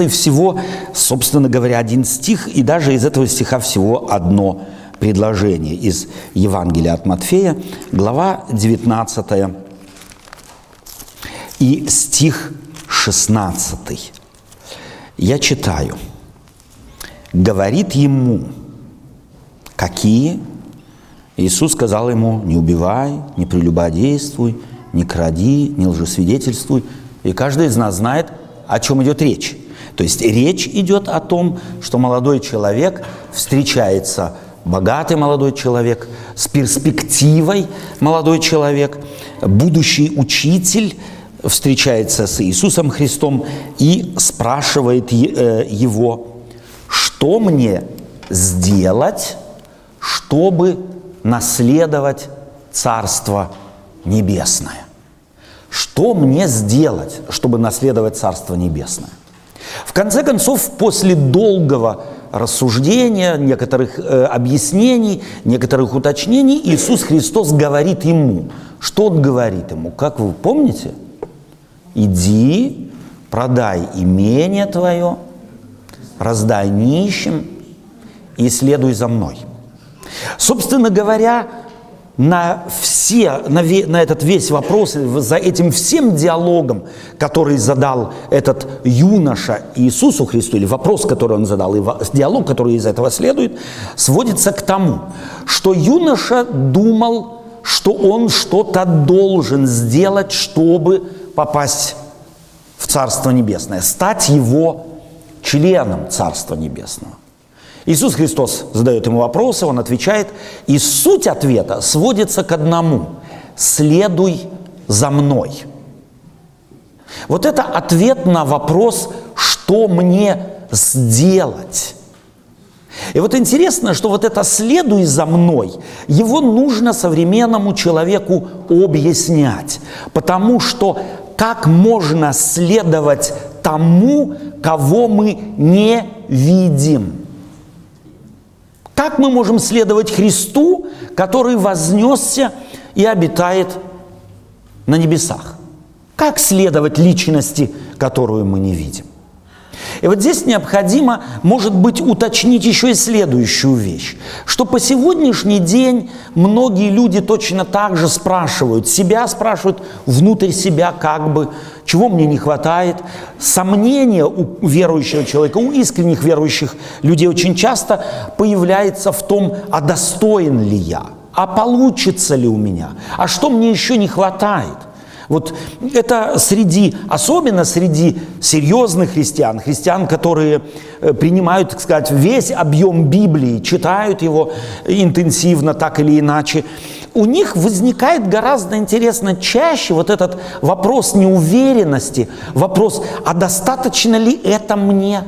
16 всего, собственно говоря, один стих, и даже из этого стиха всего одно предложение из Евангелия от Матфея, глава 19 и стих 16. Я читаю. Говорит ему, какие? Иисус сказал ему, не убивай, не прелюбодействуй, не кради, не лжесвидетельствуй. И каждый из нас знает, о чем идет речь. То есть речь идет о том, что молодой человек встречается, богатый молодой человек, с перспективой молодой человек, будущий учитель встречается с Иисусом Христом и спрашивает э, его, что мне сделать, чтобы наследовать Царство Небесное. Что мне сделать, чтобы наследовать Царство Небесное? В конце концов, после долгого рассуждения, некоторых э, объяснений, некоторых уточнений, Иисус Христос говорит ему. Что Он говорит ему? Как вы помните? Иди, продай имение твое, раздай нищим и следуй за мной. Собственно говоря, на все, на, ве, на этот весь вопрос, за этим всем диалогом, который задал этот юноша Иисусу Христу, или вопрос, который он задал, и диалог, который из этого следует, сводится к тому, что юноша думал, что он что-то должен сделать, чтобы попасть в Царство Небесное, стать его членом Царства Небесного. Иисус Христос задает ему вопросы, он отвечает, и суть ответа сводится к одному – «следуй за мной». Вот это ответ на вопрос, что мне сделать. И вот интересно, что вот это «следуй за мной», его нужно современному человеку объяснять, потому что как можно следовать тому, кого мы не видим – мы можем следовать Христу, который вознесся и обитает на небесах? Как следовать личности, которую мы не видим? И вот здесь необходимо, может быть, уточнить еще и следующую вещь, что по сегодняшний день многие люди точно так же спрашивают, себя спрашивают, внутрь себя как бы, чего мне не хватает. Сомнение у верующего человека, у искренних верующих людей очень часто появляется в том, а достоин ли я, а получится ли у меня, а что мне еще не хватает. Вот это среди, особенно среди серьезных христиан, христиан, которые э, принимают, так сказать, весь объем Библии, читают его интенсивно, так или иначе, у них возникает гораздо интересно чаще вот этот вопрос неуверенности, вопрос, а достаточно ли это мне?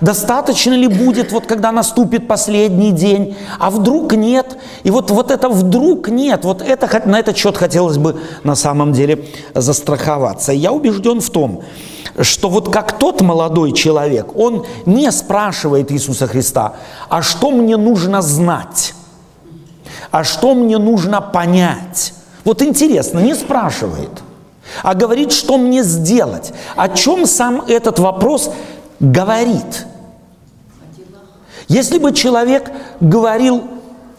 Достаточно ли будет, вот когда наступит последний день, а вдруг нет? И вот, вот это вдруг нет, вот это, на этот счет хотелось бы на самом деле застраховаться. Я убежден в том, что вот как тот молодой человек, он не спрашивает Иисуса Христа, а что мне нужно знать, а что мне нужно понять. Вот интересно, не спрашивает, а говорит, что мне сделать. О чем сам этот вопрос говорит. Если бы человек говорил,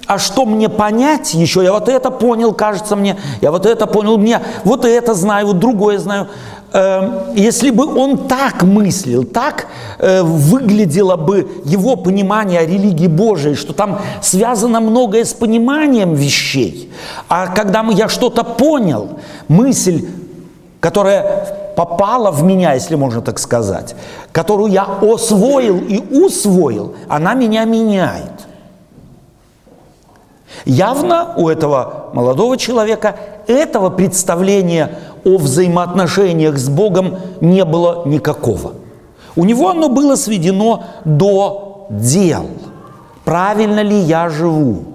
а что мне понять еще, я вот это понял, кажется мне, я вот это понял, мне вот это знаю, вот другое знаю. Эм, если бы он так мыслил, так э, выглядело бы его понимание о религии Божией, что там связано многое с пониманием вещей, а когда я что-то понял, мысль, которая попала в меня, если можно так сказать, которую я освоил и усвоил, она меня меняет. Явно у этого молодого человека этого представления о взаимоотношениях с Богом не было никакого. У него оно было сведено до дел. Правильно ли я живу?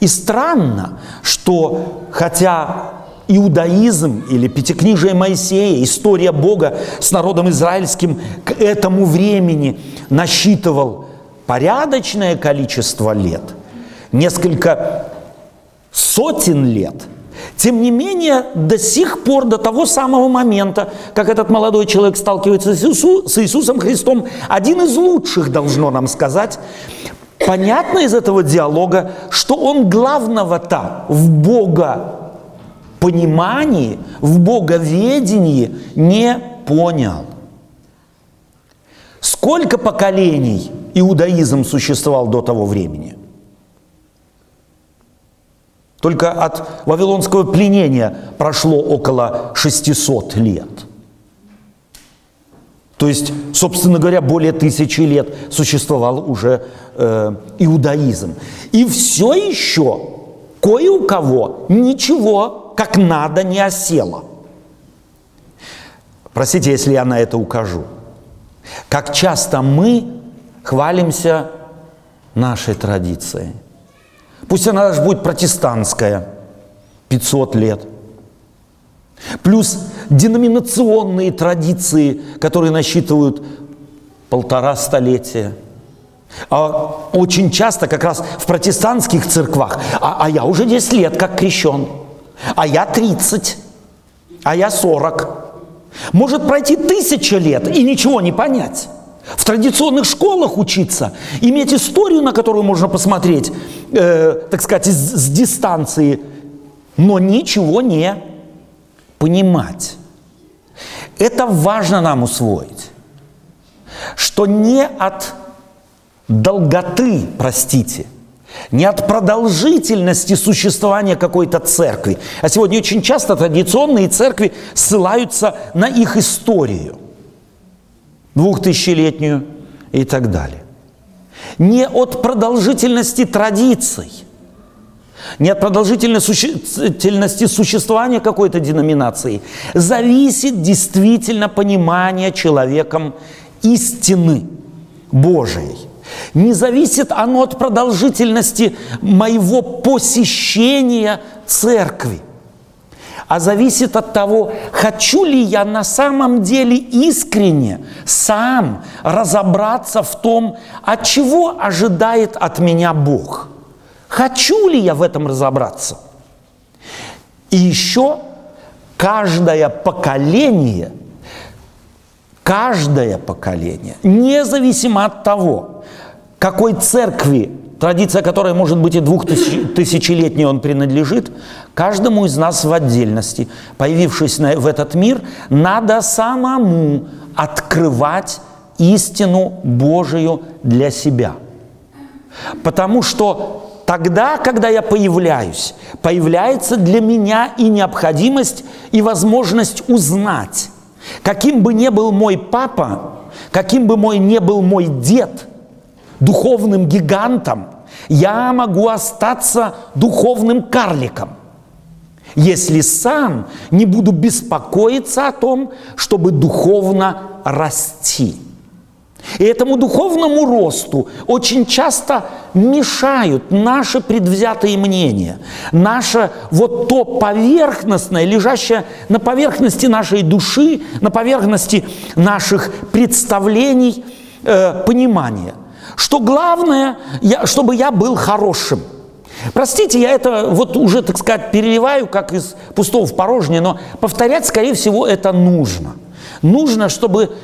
И странно, что хотя иудаизм или пятикнижие Моисея, история Бога с народом израильским к этому времени насчитывал порядочное количество лет, несколько сотен лет, Тем не менее, до сих пор, до того самого момента, как этот молодой человек сталкивается с, Иису, с Иисусом Христом, один из лучших должно нам сказать, понятно из этого диалога, что он главного-то в Бога понимании, в боговедении не понял. Сколько поколений иудаизм существовал до того времени? Только от вавилонского пленения прошло около 600 лет. То есть, собственно говоря, более тысячи лет существовал уже э, иудаизм. И все еще кое у кого ничего как надо не осело. Простите, если я на это укажу. Как часто мы хвалимся нашей традицией. Пусть она даже будет протестантская, 500 лет. Плюс деноминационные традиции, которые насчитывают полтора столетия. А очень часто как раз в протестантских церквах, а, а я уже 10 лет как крещен, а я 30, а я 40. Может пройти тысяча лет и ничего не понять. В традиционных школах учиться, иметь историю, на которую можно посмотреть, э, так сказать, с, с дистанции, но ничего не понимать. Это важно нам усвоить, что не от долготы, простите – не от продолжительности существования какой-то церкви. А сегодня очень часто традиционные церкви ссылаются на их историю, двухтысячелетнюю и так далее. Не от продолжительности традиций, не от продолжительности существования какой-то деноминации, зависит действительно понимание человеком истины Божией – не зависит оно от продолжительности моего посещения церкви, а зависит от того, хочу ли я на самом деле искренне сам разобраться в том, от чего ожидает от меня Бог. Хочу ли я в этом разобраться? И еще каждое поколение, каждое поколение, независимо от того, какой церкви, традиция которой может быть и двухтысячелетней он принадлежит, каждому из нас в отдельности, появившись в этот мир, надо самому открывать истину Божию для себя. Потому что тогда, когда я появляюсь, появляется для меня и необходимость, и возможность узнать, каким бы ни был мой папа, каким бы мой не был мой дед – духовным гигантом, я могу остаться духовным карликом, если сам не буду беспокоиться о том, чтобы духовно расти. И этому духовному росту очень часто мешают наши предвзятые мнения, наше вот то поверхностное, лежащее на поверхности нашей души, на поверхности наших представлений, э, понимания – что главное, я, чтобы я был хорошим. Простите, я это вот уже, так сказать, переливаю, как из пустого в порожнее, но повторять, скорее всего, это нужно. Нужно, чтобы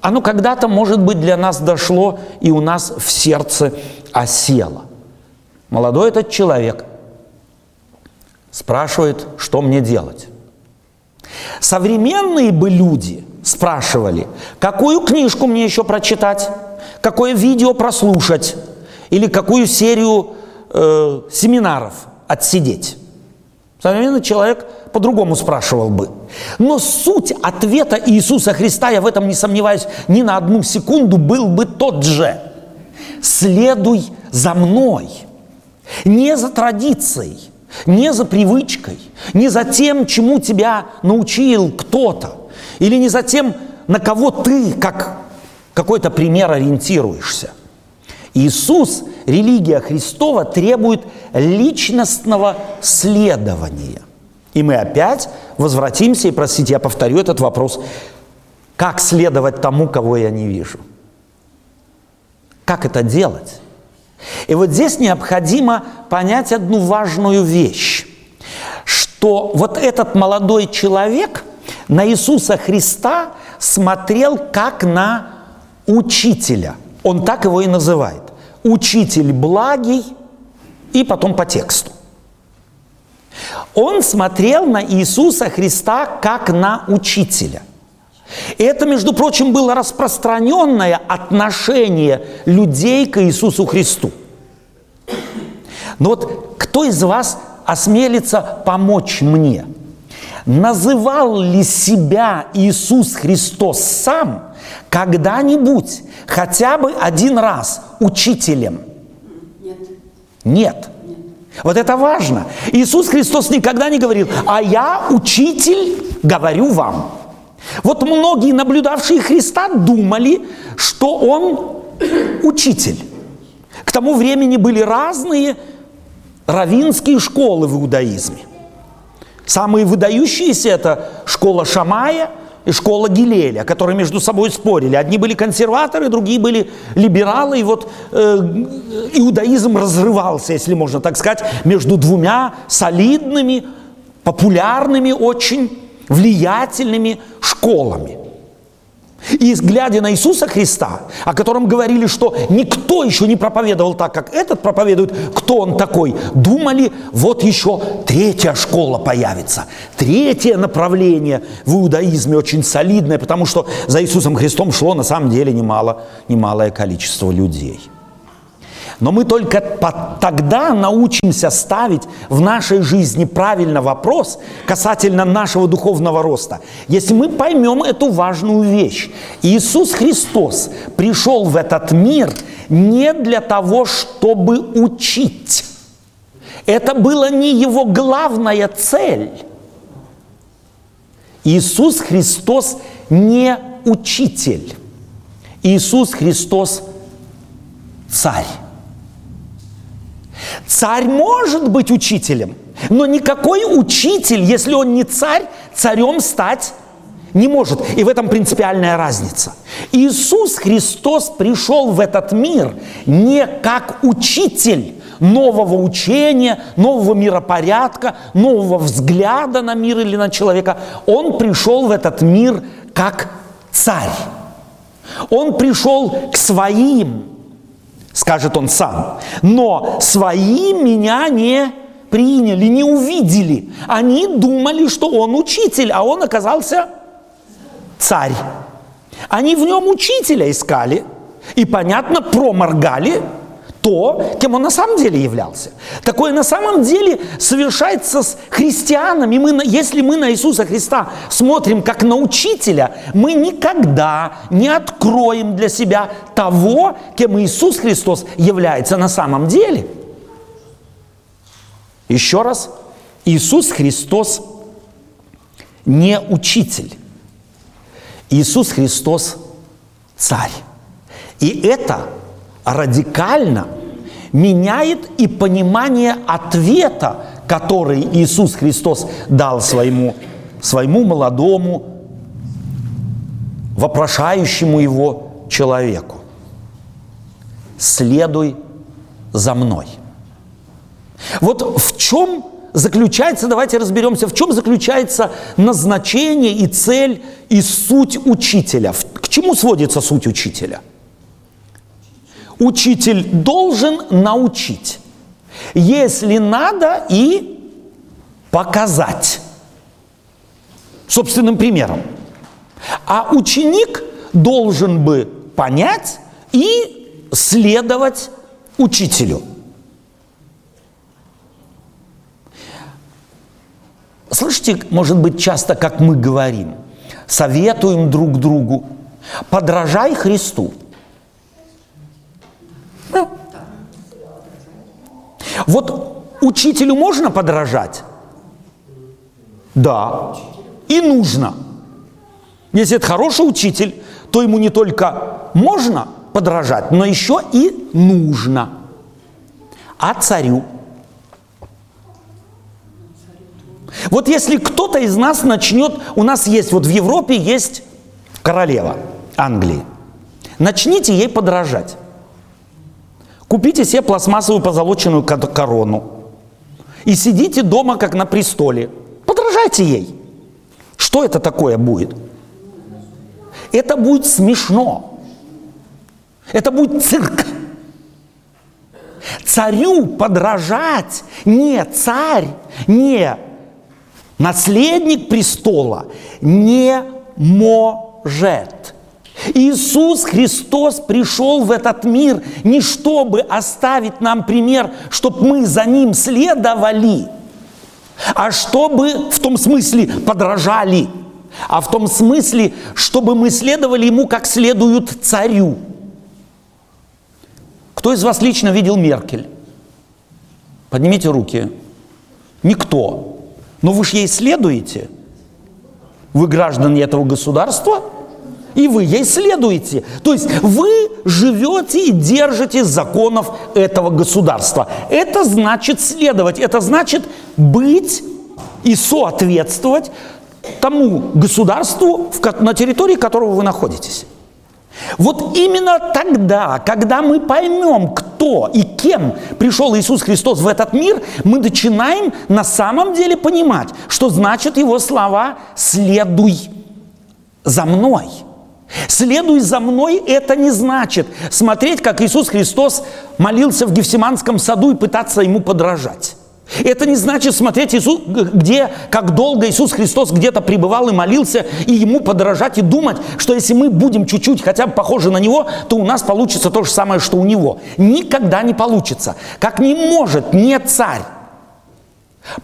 оно когда-то, может быть, для нас дошло и у нас в сердце осело. Молодой этот человек спрашивает, что мне делать. Современные бы люди спрашивали, какую книжку мне еще прочитать, какое видео прослушать или какую серию э, семинаров отсидеть. Современный человек по-другому спрашивал бы. Но суть ответа Иисуса Христа, я в этом не сомневаюсь ни на одну секунду, был бы тот же. Следуй за мной. Не за традицией, не за привычкой, не за тем, чему тебя научил кто-то, или не за тем, на кого ты, как какой-то пример ориентируешься. Иисус, религия Христова требует личностного следования. И мы опять возвратимся, и, простите, я повторю этот вопрос, как следовать тому, кого я не вижу? Как это делать? И вот здесь необходимо понять одну важную вещь, что вот этот молодой человек на Иисуса Христа смотрел как на учителя. Он так его и называет. Учитель благий и потом по тексту. Он смотрел на Иисуса Христа как на учителя. Это, между прочим, было распространенное отношение людей к Иисусу Христу. Но вот кто из вас осмелится помочь мне? Называл ли себя Иисус Христос сам когда-нибудь, хотя бы один раз, учителем? Нет. Нет. Вот это важно. Иисус Христос никогда не говорил, а я учитель говорю вам. Вот многие, наблюдавшие Христа, думали, что Он учитель. К тому времени были разные равинские школы в иудаизме. Самые выдающиеся – это школа Шамая и школа Гилеля, которые между собой спорили. Одни были консерваторы, другие были либералы. И вот э, иудаизм разрывался, если можно так сказать, между двумя солидными, популярными очень влиятельными школами. И глядя на Иисуса Христа, о котором говорили, что никто еще не проповедовал так, как этот проповедует, кто он такой, думали, вот еще третья школа появится, третье направление в иудаизме очень солидное, потому что за Иисусом Христом шло на самом деле немало, немалое количество людей – но мы только тогда научимся ставить в нашей жизни правильно вопрос касательно нашего духовного роста, если мы поймем эту важную вещь. Иисус Христос пришел в этот мир не для того, чтобы учить. Это была не его главная цель. Иисус Христос не учитель. Иисус Христос царь. Царь может быть учителем, но никакой учитель, если он не царь, царем стать не может. И в этом принципиальная разница. Иисус Христос пришел в этот мир не как учитель нового учения, нового миропорядка, нового взгляда на мир или на человека. Он пришел в этот мир как царь. Он пришел к своим, скажет он сам. Но свои меня не приняли, не увидели. Они думали, что он учитель, а он оказался царь. Они в нем учителя искали и, понятно, проморгали – то, кем он на самом деле являлся. Такое на самом деле совершается с христианами. Мы, если мы на Иисуса Христа смотрим как на учителя, мы никогда не откроем для себя того, кем Иисус Христос является на самом деле. Еще раз, Иисус Христос не учитель. Иисус Христос царь. И это радикально меняет и понимание ответа, который Иисус Христос дал своему, своему молодому, вопрошающему его человеку. Следуй за мной. Вот в чем заключается, давайте разберемся, в чем заключается назначение и цель и суть учителя. К чему сводится суть учителя – Учитель должен научить, если надо и показать собственным примером. А ученик должен бы понять и следовать учителю. Слышите, может быть, часто, как мы говорим, советуем друг другу, подражай Христу. Вот учителю можно подражать? Да. И нужно. Если это хороший учитель, то ему не только можно подражать, но еще и нужно. А царю? Вот если кто-то из нас начнет, у нас есть, вот в Европе есть королева Англии, начните ей подражать. Купите себе пластмассовую позолоченную корону и сидите дома, как на престоле. подражайте ей. Что это такое будет? Это будет смешно. Это будет цирк. Царю подражать не царь, не наследник престола не может. Иисус Христос пришел в этот мир не чтобы оставить нам пример, чтобы мы за Ним следовали, а чтобы в том смысле подражали, а в том смысле, чтобы мы следовали Ему как следуют царю. Кто из вас лично видел Меркель? Поднимите руки. Никто. Но вы же ей следуете. Вы граждане этого государства, и вы ей следуете. То есть вы живете и держите законов этого государства. Это значит следовать, это значит быть и соответствовать тому государству, на территории которого вы находитесь. Вот именно тогда, когда мы поймем, кто и кем пришел Иисус Христос в этот мир, мы начинаем на самом деле понимать, что значит его слова «следуй за мной». Следуй за мной – это не значит смотреть, как Иисус Христос молился в Гефсиманском саду и пытаться ему подражать. Это не значит смотреть, Иисус, где, как долго Иисус Христос где-то пребывал и молился, и ему подражать и думать, что если мы будем чуть-чуть хотя бы похожи на него, то у нас получится то же самое, что у него. Никогда не получится. Как не может не царь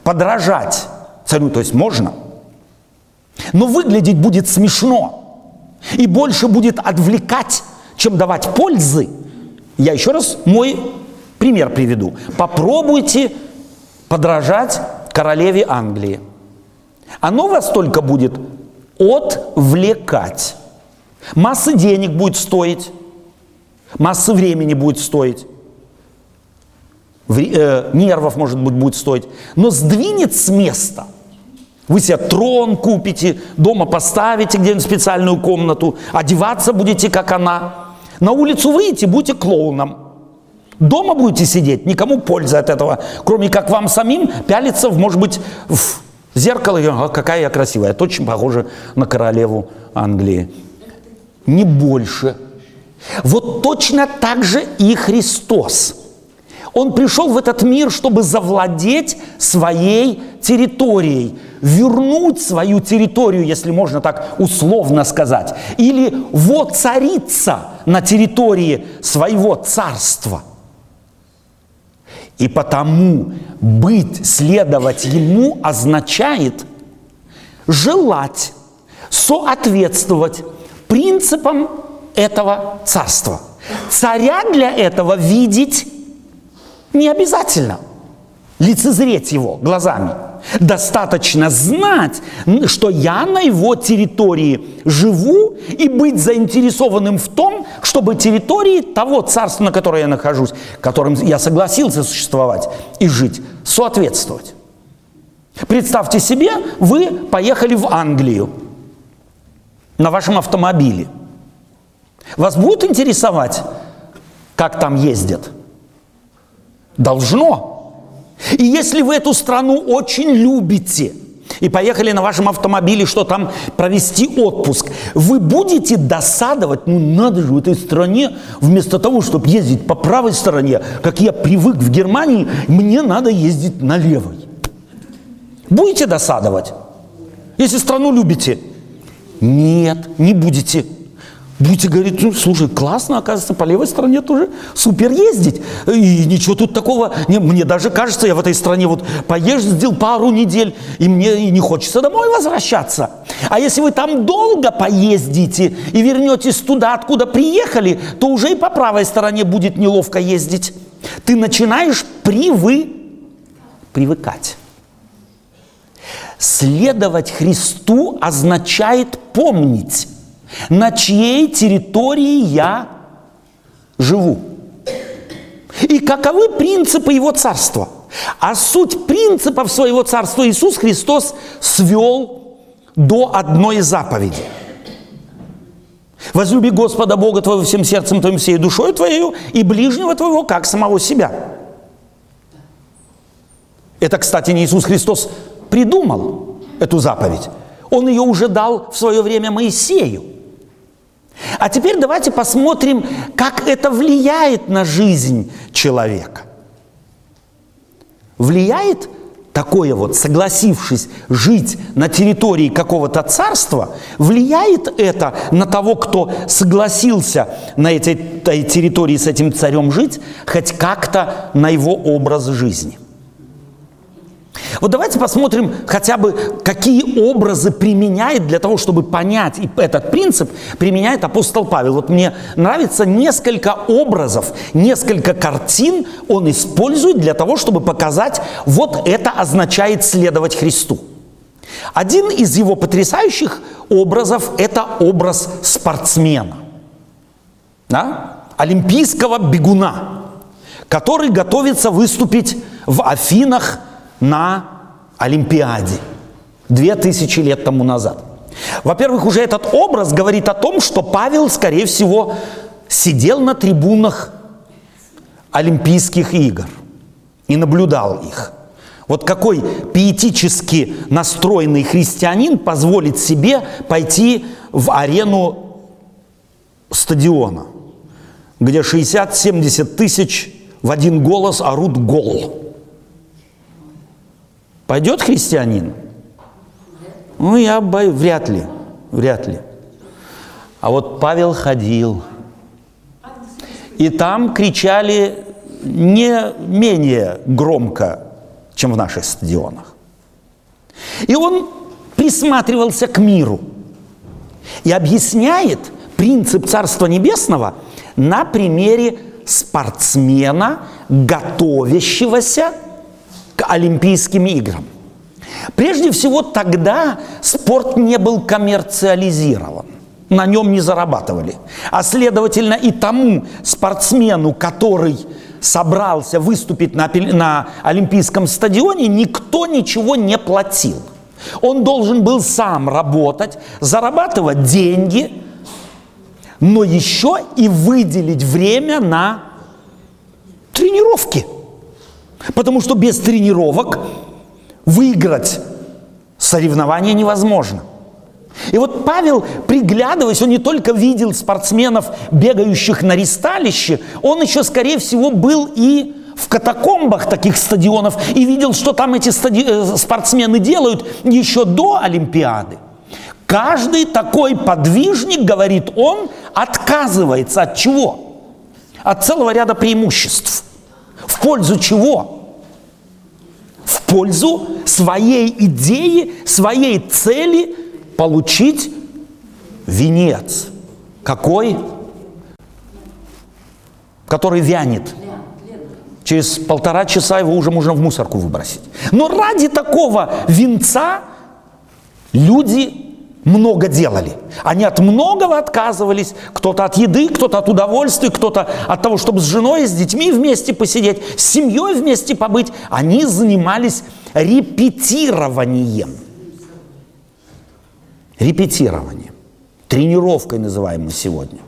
подражать царю, то есть можно, но выглядеть будет смешно и больше будет отвлекать, чем давать пользы. Я еще раз мой пример приведу. Попробуйте подражать королеве Англии. Оно вас только будет отвлекать. Массы денег будет стоить, массы времени будет стоить, э, нервов, может быть, будет стоить, но сдвинет с места. Вы себе трон купите, дома поставите где-нибудь специальную комнату, одеваться будете, как она. На улицу выйдете, будете клоуном. Дома будете сидеть, никому пользы от этого, кроме как вам самим пялиться, в, может быть, в зеркало, и, а, какая я красивая, это очень похоже на королеву Англии. Не больше. Вот точно так же и Христос. Он пришел в этот мир, чтобы завладеть своей территорией, вернуть свою территорию, если можно так условно сказать, или воцариться на территории своего царства – и потому быть, следовать ему означает желать соответствовать принципам этого царства. Царя для этого видеть не обязательно, лицезреть его глазами – Достаточно знать, что я на его территории живу и быть заинтересованным в том, чтобы территории того царства, на которой я нахожусь, которым я согласился существовать и жить, соответствовать. Представьте себе, вы поехали в Англию на вашем автомобиле. Вас будет интересовать, как там ездят? Должно. И если вы эту страну очень любите и поехали на вашем автомобиле, что там провести отпуск, вы будете досадовать, ну надо же в этой стране, вместо того, чтобы ездить по правой стороне, как я привык в Германии, мне надо ездить на левой. Будете досадовать? Если страну любите? Нет, не будете. Будете говорить, ну, слушай, классно, оказывается, по левой стороне тоже супер ездить. И ничего тут такого, не, мне даже кажется, я в этой стране вот поездил пару недель, и мне и не хочется домой возвращаться. А если вы там долго поездите и вернетесь туда, откуда приехали, то уже и по правой стороне будет неловко ездить. Ты начинаешь привы... привыкать. Следовать Христу означает помнить на чьей территории я живу. И каковы принципы его царства. А суть принципов своего царства Иисус Христос свел до одной заповеди. Возлюби Господа Бога твоего всем сердцем твоим, всей душой твоей и ближнего твоего, как самого себя. Это, кстати, не Иисус Христос придумал. эту заповедь. Он ее уже дал в свое время Моисею. А теперь давайте посмотрим, как это влияет на жизнь человека. Влияет такое вот, согласившись жить на территории какого-то царства, влияет это на того, кто согласился на этой, территории с этим царем жить, хоть как-то на его образ жизни. Вот давайте посмотрим хотя бы, какие образы применяет для того, чтобы понять и этот принцип, применяет апостол Павел. Вот мне нравится несколько образов, несколько картин он использует для того, чтобы показать, вот это означает следовать Христу. Один из его потрясающих образов – это образ спортсмена, да? олимпийского бегуна, который готовится выступить в Афинах – на Олимпиаде две тысячи лет тому назад. Во-первых, уже этот образ говорит о том, что Павел, скорее всего, сидел на трибунах Олимпийских игр и наблюдал их. Вот какой пиетически настроенный христианин позволит себе пойти в арену стадиона, где 60-70 тысяч в один голос орут гол. Пойдет христианин? Ну, я боюсь, вряд ли, вряд ли. А вот Павел ходил. И там кричали не менее громко, чем в наших стадионах. И он присматривался к миру и объясняет принцип Царства Небесного на примере спортсмена, готовящегося к Олимпийским играм. Прежде всего, тогда спорт не был коммерциализирован. На нем не зарабатывали. А следовательно, и тому спортсмену, который собрался выступить на, на Олимпийском стадионе, никто ничего не платил. Он должен был сам работать, зарабатывать деньги, но еще и выделить время на тренировки – Потому что без тренировок выиграть соревнования невозможно. И вот Павел, приглядываясь, он не только видел спортсменов, бегающих на ристалище, он еще, скорее всего, был и в катакомбах таких стадионов и видел, что там эти стади... Э, спортсмены делают еще до Олимпиады. Каждый такой подвижник, говорит он, отказывается от чего? От целого ряда преимуществ. В пользу чего? В пользу своей идеи, своей цели получить венец. Какой? Который вянет. Через полтора часа его уже можно в мусорку выбросить. Но ради такого венца люди много делали. Они от многого отказывались. Кто-то от еды, кто-то от удовольствия, кто-то от того, чтобы с женой, с детьми вместе посидеть, с семьей вместе побыть. Они занимались репетированием. Репетированием. Тренировкой называем мы сегодня.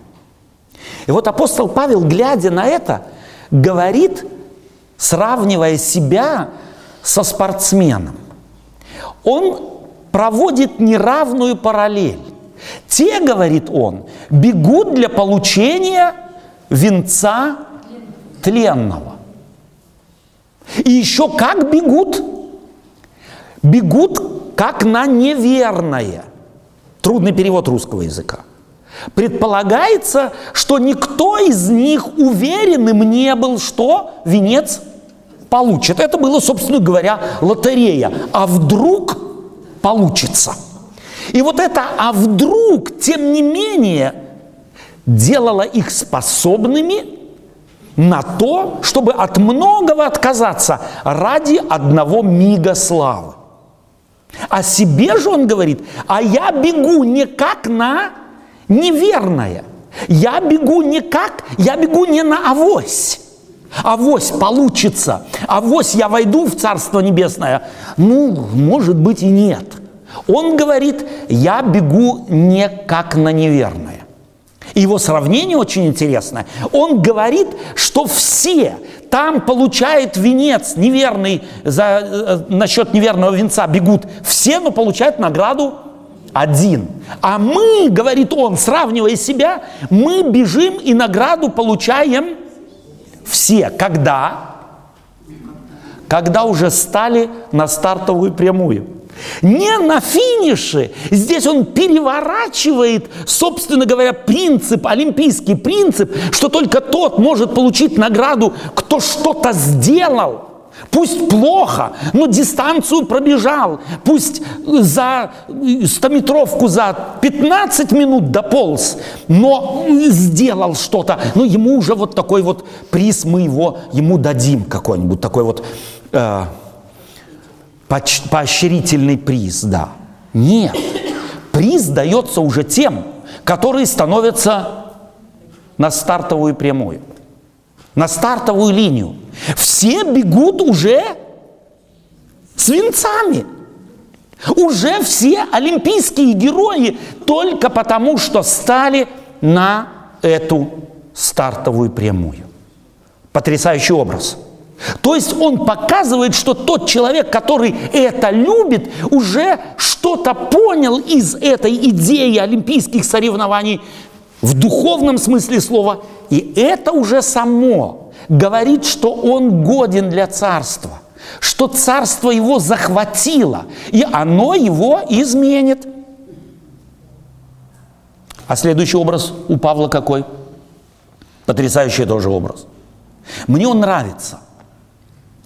И вот апостол Павел, глядя на это, говорит, сравнивая себя со спортсменом. Он проводит неравную параллель. Те, говорит он, бегут для получения венца тленного. И еще как бегут? Бегут как на неверное. Трудный перевод русского языка. Предполагается, что никто из них уверенным не был, что венец получит. Это было, собственно говоря, лотерея. А вдруг получится. И вот это «а вдруг», тем не менее, делало их способными на то, чтобы от многого отказаться ради одного мига славы. О себе же он говорит, а я бегу не как на неверное. Я бегу не как, я бегу не на авось. Авось получится, авось я войду в Царство Небесное. Ну, может быть и нет. Он говорит, я бегу не как на неверное. Его сравнение очень интересное. Он говорит, что все там получают венец неверный, за, э, насчет неверного венца бегут все, но получают награду один. А мы, говорит он, сравнивая себя, мы бежим и награду получаем все. Когда? Когда уже стали на стартовую прямую. Не на финише. Здесь он переворачивает, собственно говоря, принцип, олимпийский принцип, что только тот может получить награду, кто что-то сделал. Пусть плохо, но дистанцию пробежал. Пусть за стометровку за 15 минут дополз, но сделал что-то. Но ему уже вот такой вот приз мы его ему дадим какой-нибудь такой вот э, поощрительный приз, да. Нет, приз дается уже тем, которые становятся на стартовую прямую, на стартовую линию. Все бегут уже с венцами. Уже все олимпийские герои только потому, что стали на эту стартовую прямую. Потрясающий образ – то есть он показывает, что тот человек, который это любит, уже что-то понял из этой идеи олимпийских соревнований в духовном смысле слова. И это уже само говорит, что он годен для царства, что царство его захватило, и оно его изменит. А следующий образ у Павла какой? Потрясающий тоже образ. Мне он нравится.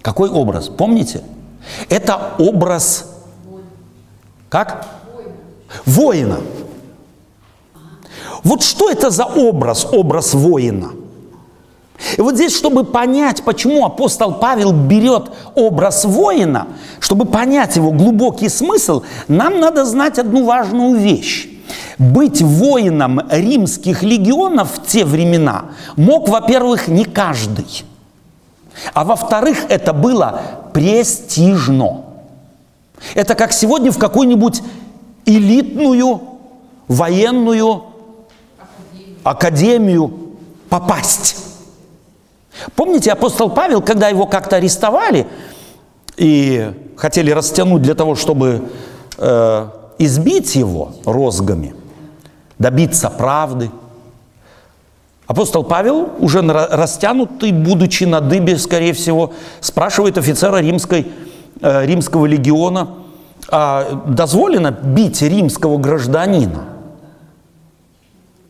Какой образ? Помните? Это образ как? Воина. Вот что это за образ, образ воина? И вот здесь, чтобы понять, почему апостол Павел берет образ воина, чтобы понять его глубокий смысл, нам надо знать одну важную вещь. Быть воином римских легионов в те времена мог, во-первых, не каждый – а во-вторых, это было престижно. Это как сегодня в какую-нибудь элитную военную академию попасть. Помните, апостол Павел, когда его как-то арестовали и хотели растянуть для того, чтобы э, избить его розгами, добиться правды – Апостол Павел, уже растянутый, будучи на дыбе, скорее всего, спрашивает офицера римской, э, римского легиона, а дозволено бить римского гражданина?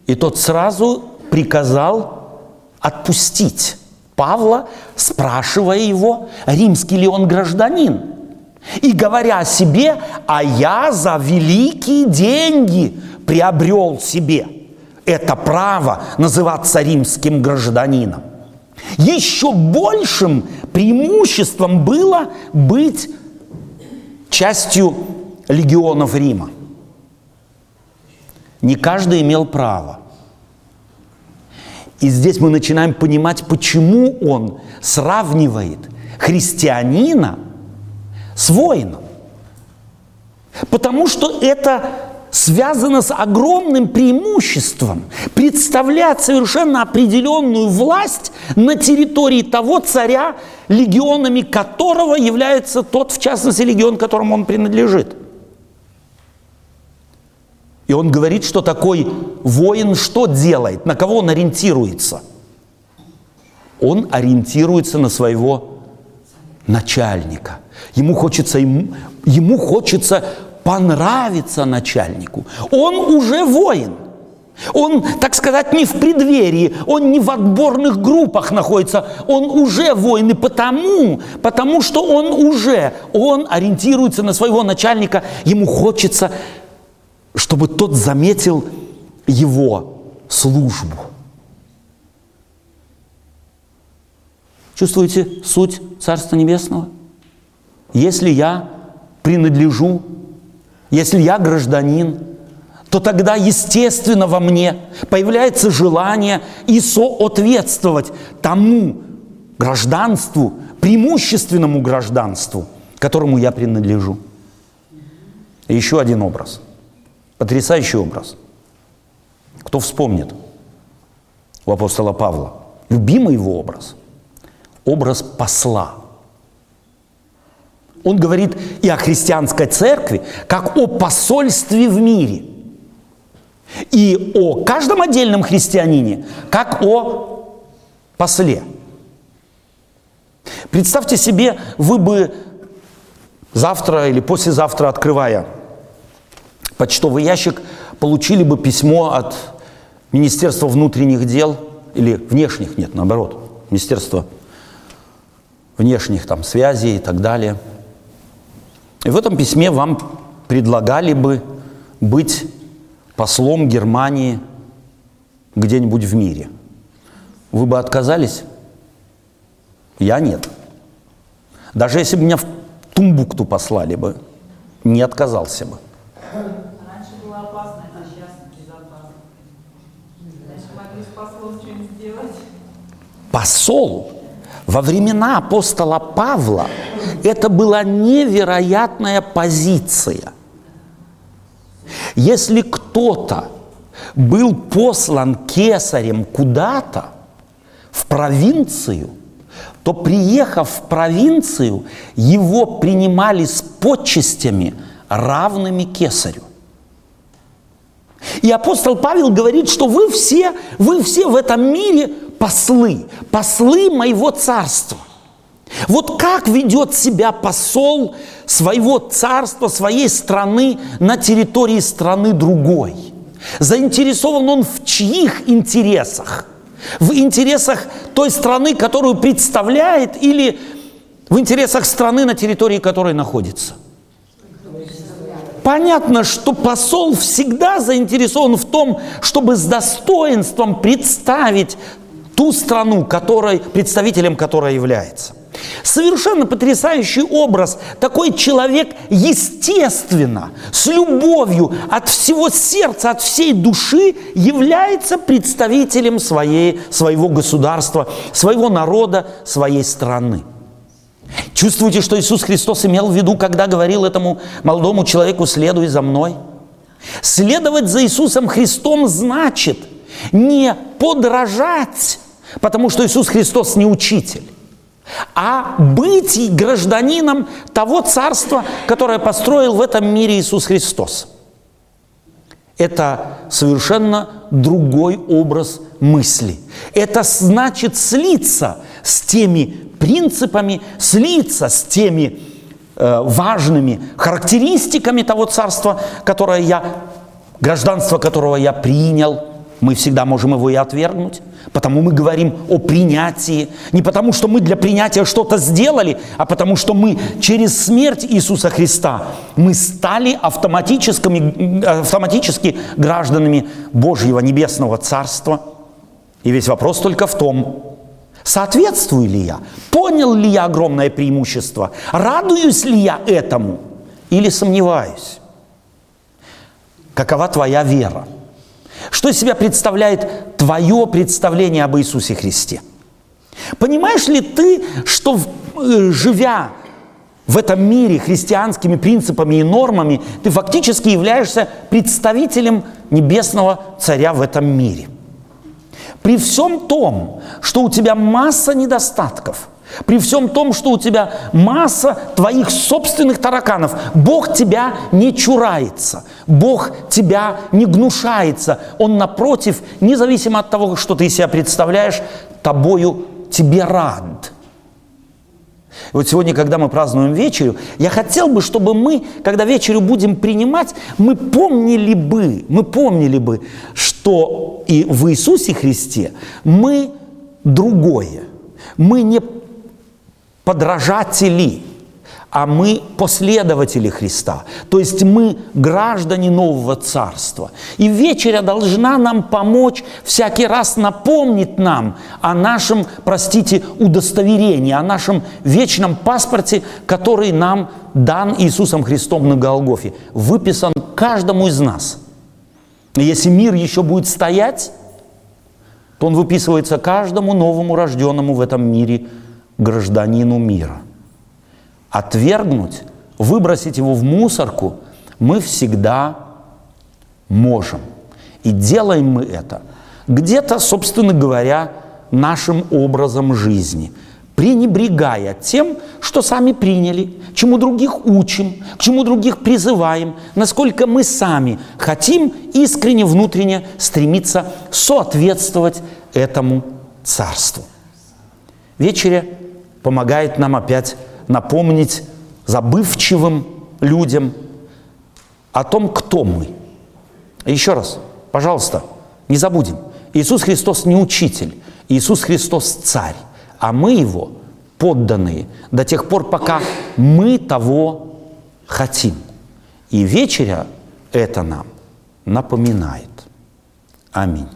И тот сразу приказал отпустить Павла, спрашивая его, римский ли он гражданин. И говоря о себе, а я за великие деньги приобрел себе – это право называться римским гражданином. Еще большим преимуществом было быть частью легионов Рима. Не каждый имел право. И здесь мы начинаем понимать, почему он сравнивает христианина с воином. Потому что это связано с огромным преимуществом представлять совершенно определенную власть на территории того царя, легионами которого является тот, в частности, легион, которому он принадлежит. И он говорит, что такой воин что делает, на кого он ориентируется? Он ориентируется на своего начальника. Ему хочется, ему, ему хочется понравиться начальнику. Он уже воин. Он, так сказать, не в преддверии, он не в отборных группах находится, он уже воин, и потому, потому что он уже, он ориентируется на своего начальника, ему хочется, чтобы тот заметил его службу. Чувствуете суть Царства Небесного? Если я принадлежу если я гражданин, то тогда, естественно, во мне появляется желание и соответствовать тому гражданству, преимущественному гражданству, которому я принадлежу. И еще один образ, потрясающий образ. Кто вспомнит? у апостола Павла. Любимый его образ. Образ посла. Он говорит и о христианской церкви, как о посольстве в мире. И о каждом отдельном христианине, как о после. Представьте себе, вы бы завтра или послезавтра, открывая почтовый ящик, получили бы письмо от Министерства внутренних дел, или внешних, нет, наоборот, Министерства внешних там связей и так далее. И в этом письме вам предлагали бы быть послом Германии где-нибудь в мире. Вы бы отказались? Я нет. Даже если бы меня в Тумбукту послали бы, не отказался бы. Раньше было опасно, а сейчас безопасно. Раньше могли с послом что-нибудь сделать. Посол во времена апостола Павла это была невероятная позиция. Если кто-то был послан кесарем куда-то, в провинцию, то приехав в провинцию, его принимали с почестями, равными кесарю. И апостол Павел говорит, что вы все, вы все в этом мире послы, послы моего царства. Вот как ведет себя посол своего царства, своей страны на территории страны другой? Заинтересован он в чьих интересах? В интересах той страны, которую представляет, или в интересах страны, на территории которой находится? Понятно, что посол всегда заинтересован в том, чтобы с достоинством представить ту страну, которой, представителем которой является. Совершенно потрясающий образ. Такой человек естественно, с любовью, от всего сердца, от всей души является представителем своей, своего государства, своего народа, своей страны. Чувствуете, что Иисус Христос имел в виду, когда говорил этому молодому человеку «следуй за мной»? Следовать за Иисусом Христом значит не подражать, потому что Иисус Христос не учитель, а быть гражданином того царства, которое построил в этом мире Иисус Христос. Это совершенно другой образ мысли. Это значит слиться с теми принципами, слиться с теми э, важными характеристиками того царства, которое я, гражданство которого я принял – мы всегда можем его и отвергнуть. Потому мы говорим о принятии. Не потому, что мы для принятия что-то сделали, а потому, что мы через смерть Иисуса Христа мы стали автоматическими, автоматически гражданами Божьего Небесного Царства. И весь вопрос только в том, соответствую ли я, понял ли я огромное преимущество, радуюсь ли я этому или сомневаюсь. Какова твоя вера? Что из себя представляет твое представление об Иисусе Христе? Понимаешь ли ты, что э, живя в этом мире христианскими принципами и нормами, ты фактически являешься представителем небесного царя в этом мире? При всем том, что у тебя масса недостатков – при всем том, что у тебя масса твоих собственных тараканов, Бог тебя не чурается, Бог тебя не гнушается. Он, напротив, независимо от того, что ты себя представляешь, тобою тебе рад. И вот сегодня, когда мы празднуем вечерю, я хотел бы, чтобы мы, когда вечерю будем принимать, мы помнили бы, мы помнили бы, что и в Иисусе Христе мы другое. Мы не подражатели, а мы последователи Христа. То есть мы граждане нового царства. И вечеря должна нам помочь всякий раз напомнить нам о нашем, простите, удостоверении, о нашем вечном паспорте, который нам дан Иисусом Христом на Голгофе, выписан каждому из нас. Если мир еще будет стоять, то он выписывается каждому новому рожденному в этом мире – гражданину мира. Отвергнуть, выбросить его в мусорку мы всегда можем. И делаем мы это где-то, собственно говоря, нашим образом жизни, пренебрегая тем, что сами приняли, чему других учим, к чему других призываем, насколько мы сами хотим искренне, внутренне стремиться соответствовать этому царству. Вечеря помогает нам опять напомнить забывчивым людям о том, кто мы. Еще раз, пожалуйста, не забудем. Иисус Христос не учитель, Иисус Христос царь, а мы его подданные до тех пор, пока мы того хотим. И вечеря это нам напоминает. Аминь.